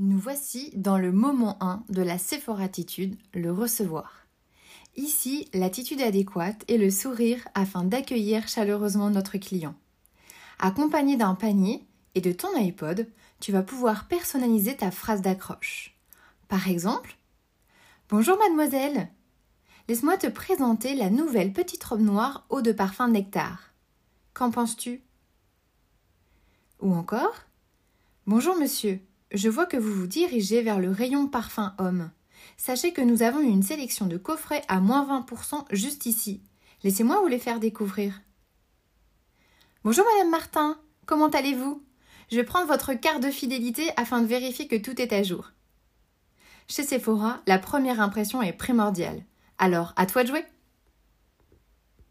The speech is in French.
voici dans le moment 1 de la Sephora-attitude, le recevoir. Ici, l'attitude adéquate est le sourire afin d'accueillir chaleureusement notre client. Accompagné d'un panier et de ton iPod, tu vas pouvoir personnaliser ta phrase d'accroche. Par exemple, Bonjour mademoiselle, laisse-moi te présenter la nouvelle petite robe noire eau de parfum nectar. Qu'en penses-tu? Ou encore, Bonjour monsieur, je vois que vous vous dirigez vers le rayon parfum homme. Sachez que nous avons une sélection de coffrets à moins 20% juste ici. Laissez-moi vous les faire découvrir. Bonjour Madame Martin, comment allez-vous? Je vais prendre votre carte de fidélité afin de vérifier que tout est à jour. Chez Sephora, la première impression est primordiale. Alors, à toi de jouer